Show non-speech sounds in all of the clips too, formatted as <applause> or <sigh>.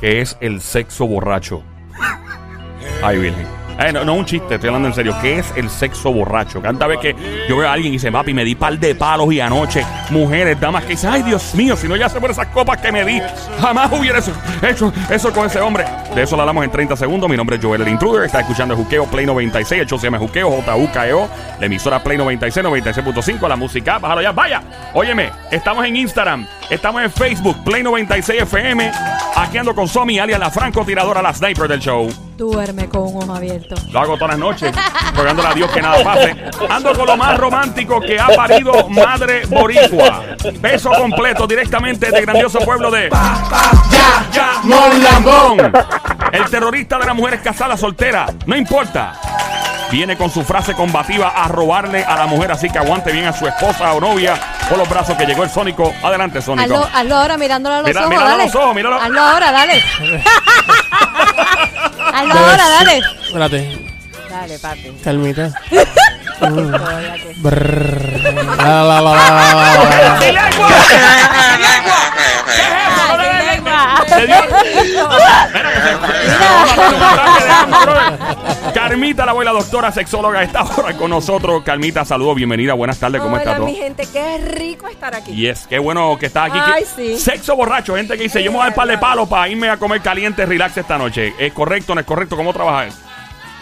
¿Qué es el sexo borracho? Ay, Virgen. Eh, no, no un chiste, estoy hablando en serio. ¿Qué es el sexo borracho? Cada vez que yo veo a alguien y dice, papi, me di par de palos y anoche, mujeres, damas que dicen, ay, Dios mío, si no ya sé por esas copas que me di, jamás hubiera hecho, eso con ese hombre. De eso lo hablamos en 30 segundos. Mi nombre es Joel el Intruder. Está escuchando Juqueo Play 96. El show se llama Juqueo, J-U-K-E-O. La emisora Play 96, 96.5. La música, bájalo ya, vaya. Óyeme, estamos en Instagram, estamos en Facebook, Play 96 FM. Aquí ando con Somi, alias la francotiradora, la sniper del show. Duerme con un ojo abierto. Lo hago todas las noches, rogándole a Dios que nada pase. Ando con lo más romántico que ha parido Madre Boricua. Beso completo directamente del grandioso pueblo de Ya, Ya, Monlambón. El terrorista de las mujeres casadas solteras. No importa. Viene con su frase combativa a robarle a la mujer, así que aguante bien a su esposa o novia por los brazos que llegó el Sónico. Adelante, Sónico. Hazlo, hazlo ahora mirándolo a los Mira- ojos, míralo a los ojos, míralo. Hazlo ahora, dale. <laughs> hazlo ahora, dale. Espérate, Dale, papi. calmita. <laughs> Carmita, la abuela doctora sexóloga, está ahora con nosotros. Carmita, saludos, bienvenida, buenas tardes, ¿cómo Hola, está todo? mi gente, qué rico estar aquí. Y es, qué bueno que estás aquí. Ay, Que- sí. Sexo borracho, gente que dice, yo me voy a dar par de palos para irme a comer caliente, relax esta noche. ¿Es correcto o no es correcto? ¿Cómo trabajas?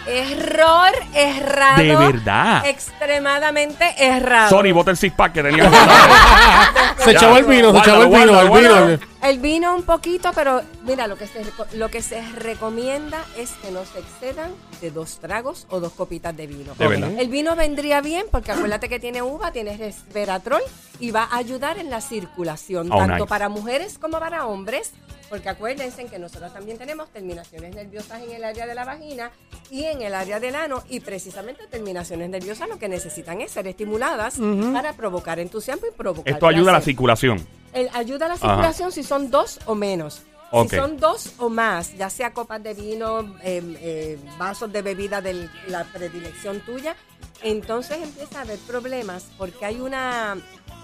Error, errado. De verdad. Extremadamente errado. Sony, bota el six pack que tenía. <laughs> Se echó el vino, se echó el Guárdalo, vino, el guárdalo, vino. El vino un poquito, pero mira, lo que, se, lo que se recomienda es que no se excedan de dos tragos o dos copitas de vino. De verdad. El vino vendría bien porque acuérdate que tiene uva, tiene resveratrol y va a ayudar en la circulación, Oh, tanto nice. para mujeres como para hombres. Porque acuérdense que nosotros también tenemos terminaciones nerviosas en el área de la vagina y en el área del ano. Y precisamente terminaciones nerviosas lo que necesitan es ser estimuladas para provocar entusiasmo y provocar Esto ayuda a la circulación. El- ayuda a la Ajá. circulación si son dos o menos. Si son dos o más, ya sea copas de vino, eh, eh, vasos de bebida de la predilección tuya, entonces empieza a haber problemas porque hay una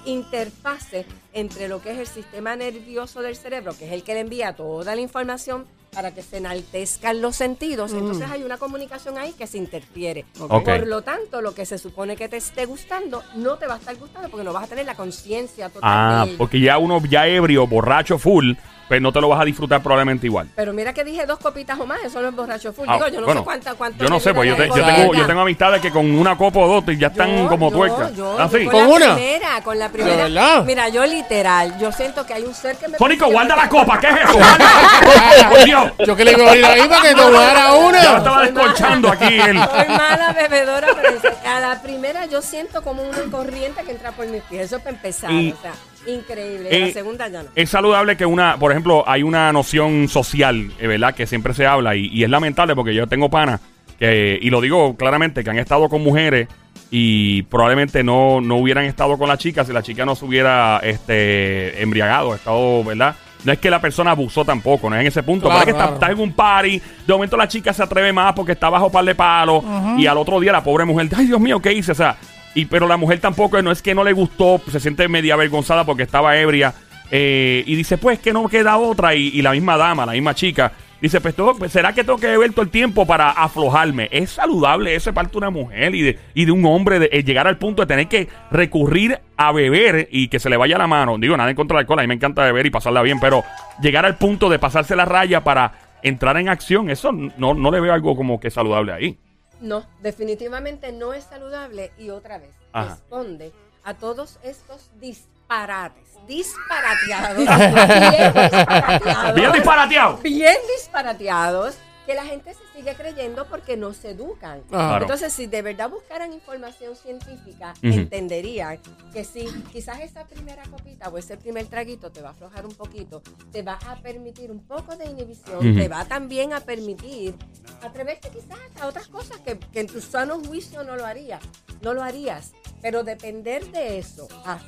interfase entre lo que es el sistema nervioso del cerebro, que es el que le envía toda la información para que se enaltezcan los sentidos. Entonces hay una comunicación ahí que se interfiere. Por lo tanto, lo que se supone que te esté gustando no te va a estar gustando porque no vas a tener la conciencia total Ah, porque ya uno ya ebrio, borracho, full, pues no te lo vas a disfrutar probablemente igual. Pero mira que dije dos copitas o más, eso no es borracho full. Ah, Digo, yo no bueno, sé cuánta, cuánto Yo no sé, pues yo, te- yo tengo, yo tengo amistades que con una copa o dos ya están Yo- como yo- tuercas. Yo, ¿Ah, yo sí? con, ¿Con la una? primera, con la primera. verdad? Mira, yo literal, yo siento que hay un ser que me... Me- guarda la copa, ¿qué es eso? <laughs> Por Dios. Yo que le iba a abrir ahí para que tomara Ya lo una. estaba descolchando aquí. Soy mala bebedora, pero a la primera yo siento como una corriente que entra por mis pies. Eso es para empezar, o sea, increíble. Eh, la segunda ya no. Es saludable que una, por ejemplo, hay una noción social, eh, ¿verdad? Que siempre se habla y, y es lamentable porque yo tengo panas que, y lo digo claramente, que han estado con mujeres y probablemente no, no hubieran estado con la chica si la chica no se hubiera este, embriagado, estado, ¿verdad? No es que la persona abusó tampoco, no es en ese punto. Claro, pero es que claro. estás en un party, de momento la chica se atreve más porque está bajo par de palos y al otro día la pobre mujer, ay Dios mío, ¿qué hice? O sea, y, pero la mujer tampoco, no es que no le gustó, se siente media avergonzada porque estaba ebria. eh, y dice, pues que no queda otra. Y, y la misma dama, la misma chica, dice, pues, todo, pues, ¿será que tengo que beber todo el tiempo para aflojarme? Es saludable ese parte de una mujer y de, y de un hombre de, eh, llegar al punto de tener que recurrir a beber y que se le vaya la mano. Digo, nada en contra del alcohol, a mí me encanta beber y pasarla bien, pero llegar al punto de pasarse la raya para entrar en acción, eso no, no le veo algo como que saludable ahí. No, definitivamente no es saludable y otra vez Ajá. responde a todos estos disparates, <laughs> disparateados, bien disparateados, Bien disparateado. bien disparateados, que la gente se sigue creyendo porque no se educan. Claro. Entonces, si de verdad buscaran información científica, Ujú. entenderían que si quizás esa primera copita o ese primer traguito te va a aflojar un poquito, te va a permitir un poco de inhibición, te va también a permitir atreverte quizás a otras cosas que, que en tu sano juicio no lo harías, no lo harías, pero depender de eso a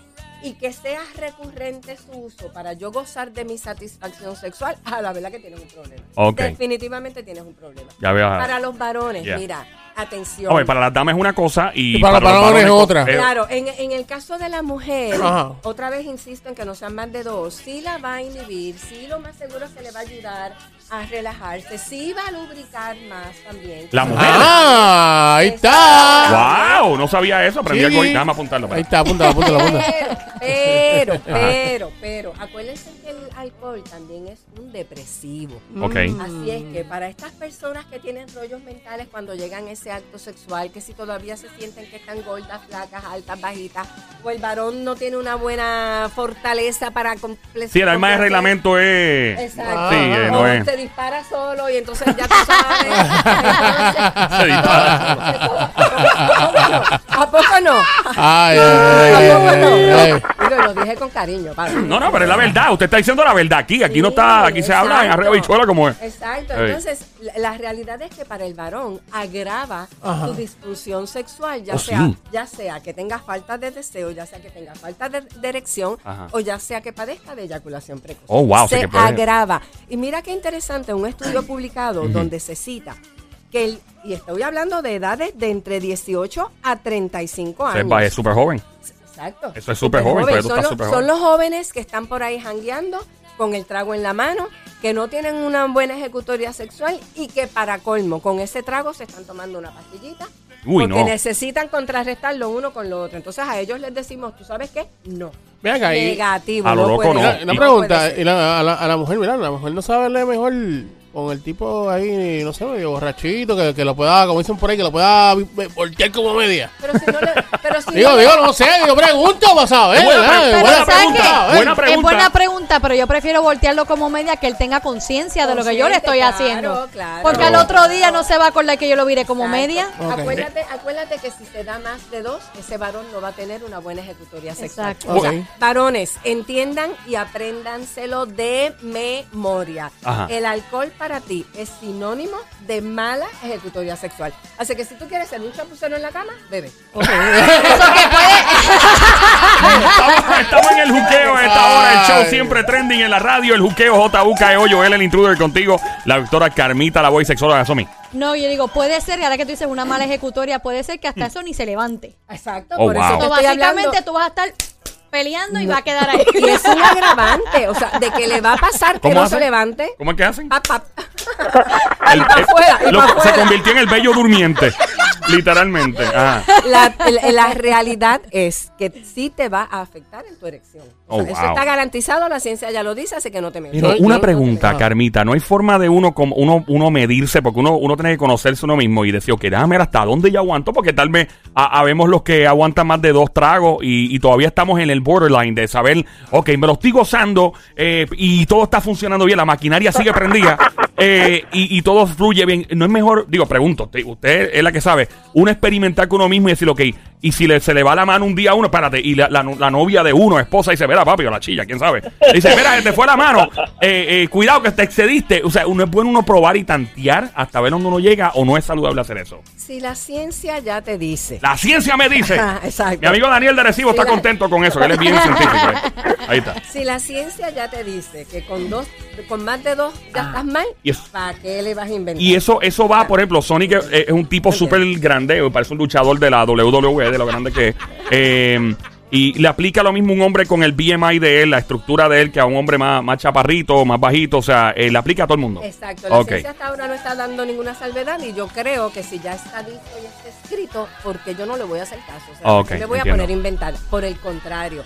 y que sea recurrente su uso para yo gozar de mi satisfacción sexual, a la verdad que tienes un problema. Definitivamente tienes un problema. Ya veo. Para los varones, mira, atención. Oye, para las damas es una cosa y, Y para los varones es otra. Claro, en, en el caso de la mujer, Ajá. otra vez insisto en que no sean más de dos, sí la va a inhibir, sí lo más seguro es que le va a ayudar a relajarse, sí va a lubricar más también. La mujer. Ah, ahí está. ¡Wow! No sabía eso. Aprendí Sí. algo. Déjame apuntarlo. Ahí está, apúntalo, apúntalo, apúntalo. Pero, <laughs> pero, pero, pero, acuérdense alcohol también es un depresivo. Ok. Así es que para estas personas que tienen rollos mentales cuando llegan a ese acto sexual, que si todavía se sienten que están gordas, flacas, altas, bajitas, o el varón no tiene una buena fortaleza para completar. Sí, el arma de reglamento es. Exacto. Sí, eh, o no es. se dispara solo y entonces ya tú sabes. <laughs> Se dispara ¿A poco no? Ay, ay, ¿A ay, poco ay, no? ay, ay. Digo, lo dije con cariño. padre. No, no, pero es la verdad. Usted está diciendo la verdad aquí. Aquí no está. Aquí se habla en arreo bichuela como es. Exacto. Ey. Entonces, la, la realidad es que para el varón agrava Ajá. su disfunción sexual, ya Oh, sea, sí. ya sea que tenga falta de deseo, ya sea que tenga falta de, de erección, Ajá. o ya sea que padezca de eyaculación precoz. Oh, wow, Se que agrava. Y mira qué interesante, un estudio publicado donde se cita que el, y estoy hablando de edades de entre 18 a 35 años. Sepa, es súper joven. Exacto. Eso es súper joven, tú Son, los- súper son joven. los jóvenes que están por ahí jangueando con el trago en la mano, que no tienen una buena ejecutoria sexual y que para colmo, con ese trago se están tomando una pastillita. Uy, porque no. necesitan contrarrestar lo uno con lo otro. Entonces a ellos les decimos, ¿tú sabes qué? No. Acá, y- Negativo. A lo no loco puede no. Una, pregunta, y la- a, la, a la mujer, mira, la mujer no sabe leer mejor con el tipo ahí, no sé, medio borrachito, que, que lo pueda, como dicen por ahí, que lo pueda voltear como media. Pero si no le... Pero si Digo, no digo, no sé, digo, pregunto para saber. Buena buena ¿sabes pregunta. Buena Es pregunta. buena pregunta, pero yo prefiero voltearlo como media que él tenga conciencia de lo que yo le estoy haciendo. claro, claro. Porque al otro día no se va a acordar que yo lo viré como Exacto. media. Acuérdate, acuérdate que si se da más de dos, ese varón no va a tener una buena ejecutoria sexual. Exacto. O sea, Ok. varones, entiendan y apréndanselo de memoria. Ajá. El alcohol para ti es sinónimo de mala ejecutoria sexual. Así que si tú quieres ser un chapucero en la cama, bebe. Eso que puede. Estamos, estamos en el juqueo a esta hora. El show siempre trending en la radio. El juqueo JUKEO. Joel, el intruder contigo. La doctora Carmita, la voz sexóloga. Somi. No, yo digo, puede ser, y ahora que tú dices una mala ejecutoria, puede ser que hasta eso ni se levante. Exacto, Oh, por wow. eso te hablando. básicamente tú vas a estar peleando y va a quedar ahí. <laughs> Y es un agravante, o sea, de que le va a pasar que ¿Cómo no hacen? se levante. ¿Cómo es que hacen? <laughs> El- <laughs> el- afuera, lo- se convirtió en el bello durmiente. Literalmente. Ajá. La, la realidad es que sí te va a afectar en tu erección. O sea, Oh, Eso wow. está garantizado, la ciencia ya lo dice, así que no te metas. Pero una pregunta. Carmita. No hay forma de uno como uno, uno medirse, porque uno, uno tiene que conocerse uno mismo y decir, ok, déjame ver hasta dónde yo aguanto, porque tal vez habemos los que aguantan más de dos tragos y, y todavía estamos en el borderline de saber, ok, me lo estoy gozando eh, y todo está funcionando bien, la maquinaria sigue prendida <laughs> eh, y, y todo fluye bien. No es mejor, digo, pregunto, te- usted es la que sabe, uno experimentar con uno mismo y decir, ok, y si le, se le va la mano un día a uno, espérate, y la, la, la novia de uno, esposa, dice, mira, papi, o la chilla, quién sabe. Dice, mira, te fue la mano, eh, eh, cuidado que te excediste. O sea, uno es bueno uno probar y tantear hasta ver dónde uno llega o no es saludable hacer eso. Si la ciencia ya te dice. La ciencia me dice. Exacto. Mi amigo Daniel de Recibo está la- contento con eso, que él es bien científico. eh. Ahí está. Si la ciencia ya te dice que con dos, con más de dos ya estás mal, Ah. Y eso- ¿para qué le vas a inventar? Y eso, eso va, por ejemplo, Sonic es, es un tipo súper grande, parece un luchador de la WWE, de lo grande que es. Eh, y le aplica lo mismo un hombre con el BMI de él, la estructura de él, que a un hombre más, más chaparrito, más bajito. O sea, eh, le aplica a todo el mundo. Exacto, la Ok. ciencia hasta ahora no está dando ninguna salvedad y yo creo que si ya está dicho y está escrito, porque yo no le voy a hacer caso, o sea, no le voy entiendo. a poner a inventar, por el contrario,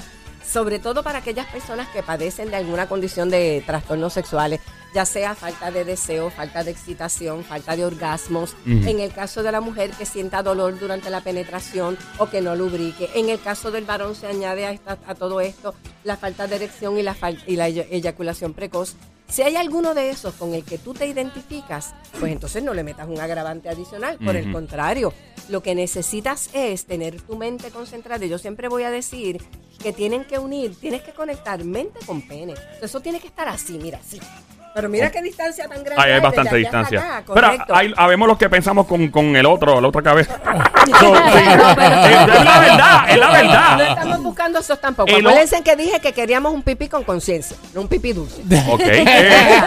sobre todo para aquellas personas que padecen de alguna condición de trastornos sexuales, ya sea falta de deseo, falta de excitación, falta de orgasmos, en el caso de la mujer que sienta dolor durante la penetración o que no lubrique, en el caso del varón se añade a, esta- a todo esto la falta de erección y la, y la ey- eyaculación precoz. Si hay alguno de esos con el que tú te identificas, pues entonces no le metas un agravante adicional. Por el contrario, lo que necesitas es tener tu mente concentrada. Yo siempre voy a decir que tienen que unir, tienes que conectar mente con pene. Eso tiene que estar así, mira, así. Pero mira qué distancia tan grande. Ahí hay bastante distancia. acá, Pero ahí habemos los que pensamos con, con el otro, la otra cabeza. <laughs> <laughs> So, sí. No, pero- es, la verdad, es la No verdad. estamos buscando esos tampoco. Acuérdense que dije que queríamos un pipí con conciencia, no un pipí dulce. <laughs> Ok. eh,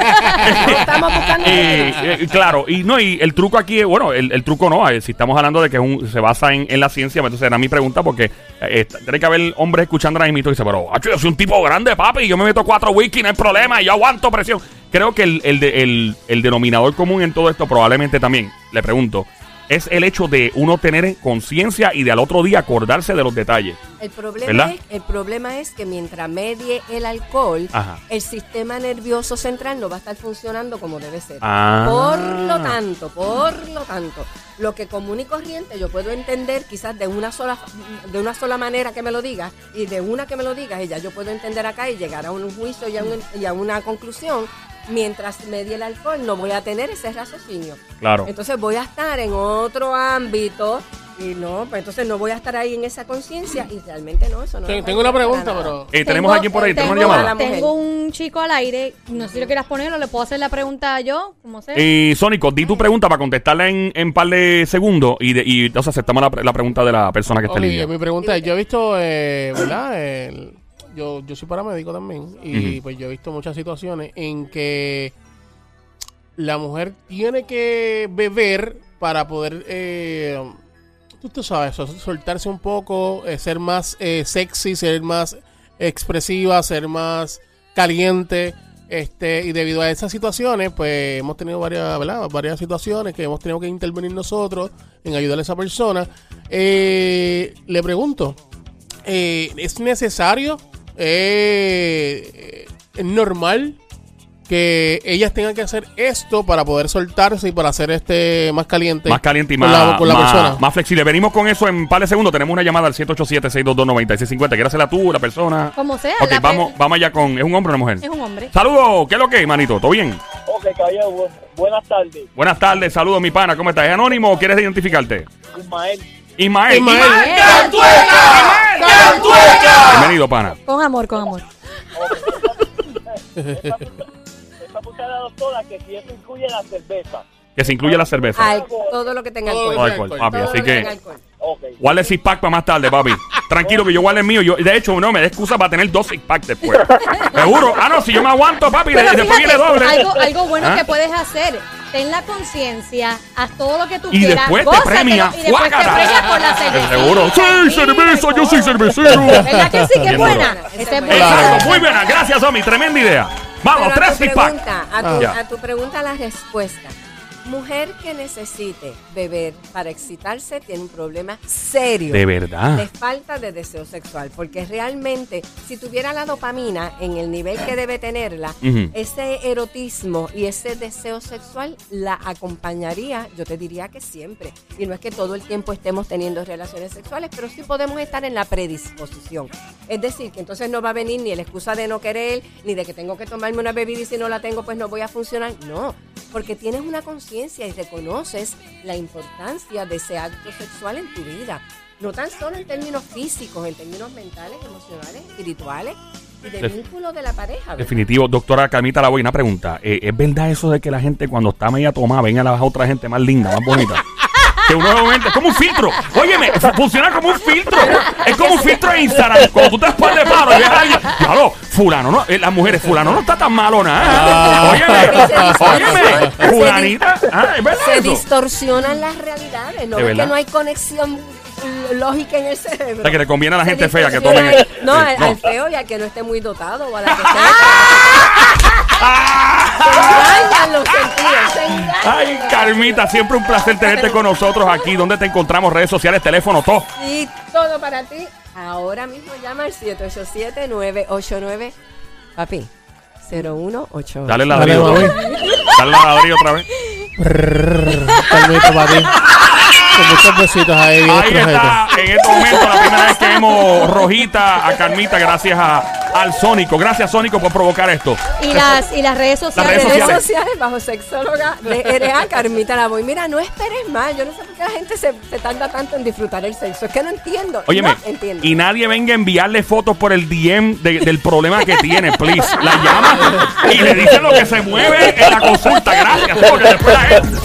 No estamos buscando eh, eh, claro, y no, y el truco aquí, es- bueno, el, el truco no, eh, si estamos hablando de que es un- se basa en, en la ciencia, pues entonces era mi pregunta, porque eh, tiene que haber hombres escuchando ahora mismo y dice, pero macho, yo soy un tipo grande, papi, y yo me meto cuatro whisky, no hay problema, y yo aguanto presión. Creo que el, el, de- el- el denominador común en todo esto, probablemente también, le pregunto, es el hecho de uno tener conciencia y de al otro día acordarse de los detalles. El problema, es, el problema es que mientras medie el alcohol, Ajá. el sistema nervioso central no va a estar funcionando como debe ser. Ah. Por lo tanto, por lo tanto, lo que común y corriente yo puedo entender quizás de una sola de una sola manera que me lo digas y de una que me lo digas y ya yo puedo entender acá y llegar a un juicio y a, un- y a una conclusión. Mientras medie el alcohol no voy a tener ese raciocinio. Claro. Entonces voy a estar en otro ámbito y no, pues entonces no voy a estar ahí en esa conciencia y realmente no, eso no. Ten- me Tengo una pregunta, pero. Eh, tenemos alguien por ahí, tenemos tengo, una llamada. tengo un chico al aire, no sé si lo quieras poner o le puedo hacer la pregunta yo, como sea. Y Sónico, di tu pregunta para contestarla en, en par de segundos y, de, y entonces aceptamos la, pre- la pregunta de la persona que está en línea. mi pregunta es, yo he visto, eh, ¿verdad? El- yo, yo soy paramédico también y pues yo he visto muchas situaciones en que la mujer tiene que beber para poder, eh, tú, tú sabes, sol- soltarse un poco, eh, ser más eh, sexy, ser más expresiva, ser más caliente. Este, y debido a esas situaciones, pues hemos tenido varias, ¿verdad? varias situaciones que hemos tenido que intervenir nosotros en ayudar a esa persona. Eh, le pregunto, ¿es necesario? Eh, ¿Es normal que ellas tengan que hacer esto para poder soltarse y para ser este más caliente? Más caliente y con más, la, con la más- persona. más flexible. Venimos con eso en par de segundos. Tenemos una llamada al 787-622-9650. ¿Quieres hacerla tú, la persona? Como sea, Ok, la vamos, vamos allá con... ¿Es un hombre o una mujer? Es un hombre. Saludos. ¿Qué es lo que es, manito? ¿Todo bien? Ok, caballero, bu- buenas tardes. Buenas tardes. Saludos, mi pana. ¿Cómo estás? ¿Es anónimo o quieres identificarte? Ismael, Ismael. Ismael. ¡Cantueca! ¡Cantueca! Bienvenido, pana. Con amor, con amor. esta doctora que si eso incluye la cerveza. Que se incluye la cerveza. Al- todo lo que tenga Todo alcohol. lo alcohol, papi. Todo Así lo que alcohol. Ok. Guarda el six pack para más tarde, papi. Tranquilo que yo guarde el mío. Yo, de hecho, no me da excusa para tener dos six packs después. <laughs> Seguro. Ah, no, si yo me aguanto, papi, Pero después fíjate, viene doble. algo, algo bueno ¿Ah? que puedes hacer. Ten la conciencia, haz todo lo que tú Y quieras. después gózatelo, premia, Y después te premia por la cerveza. Seguro. Sí, cerveza, yo soy cervecero. ¿Verdad que sí? Que es buena. es Exacto, buena. Exacto, muy buena. Gracias, Omi. Tremenda idea. Vamos, Pero a tres pack. pregunta, a, tu, Ah. A tu pregunta la respuesta. Mujer que necesite beber para excitarse tiene un problema serio. De verdad. de falta de deseo sexual, porque realmente si tuviera la dopamina en el nivel que debe tenerla, ese erotismo y ese deseo sexual la acompañaría, yo te diría que siempre. Y no es que todo el tiempo estemos teniendo relaciones sexuales, pero sí podemos estar en la predisposición. Es decir, que entonces no va a venir ni la excusa de no querer, ni de que tengo que tomarme una bebida y si no la tengo pues no voy a funcionar. No, porque tienes una conciencia y reconoces la importancia de ese acto sexual en tu vida. No tan solo en términos físicos, en términos mentales, emocionales, espirituales y de Def- vínculo de la pareja. ¿verdad? Definitivo, doctora Camita La una pregunta. Eh, ¿Es verdad eso de que la gente cuando está media tomada ven a la otra gente más linda, más bonita? Que uno momento, es como un filtro. Óyeme, fu- funciona como un filtro. Es como un filtro de Instagram. Cuando tú te después de paro y ves a alguien, claro, fulano, no, eh, las mujeres, fulano no está tan malo nada. Óyeme, óyeme, fulanita. Ah, es verdad Se eso. distorsionan las realidades, no ¿De es verdad? que no hay conexión lógica en el cerebro. O sea, que le conviene a la gente fea que tomen. el- No, eh, al, no. al feo y al que no esté muy dotado o a la que <laughs> sea. se engañan los sentidos, se engañan. Ay, Carmita, siempre un placer tenerte con nosotros aquí. ¿Dónde te encontramos? Redes sociales, teléfono, todo. Y todo para ti. Ahora mismo llama al 787-989. Papi, 0188. Dale Dale, ladrillo. mami. otra vez. Dale el ladrillo otra vez. Calmito para ti. Muchos besitos ahí. bien Ahí está, en este momento, la primera vez que vemos rojita a Carmita, gracias a, al Sónico. Gracias, Sónico, por provocar esto. Y las, y las redes sociales. redes redes sociales. sociales bajo sexóloga de RA Carmita Lavoy. Mira, no esperes más. Yo no sé por qué la gente se, se tarda tanto en disfrutar el sexo. Es que no entiendo. Óyeme, no entiendo. y nadie venga a enviarle fotos por el DM de- del problema que tiene, please. La llama y le dice lo que se mueve en la consulta. Gracias, porque después la gente-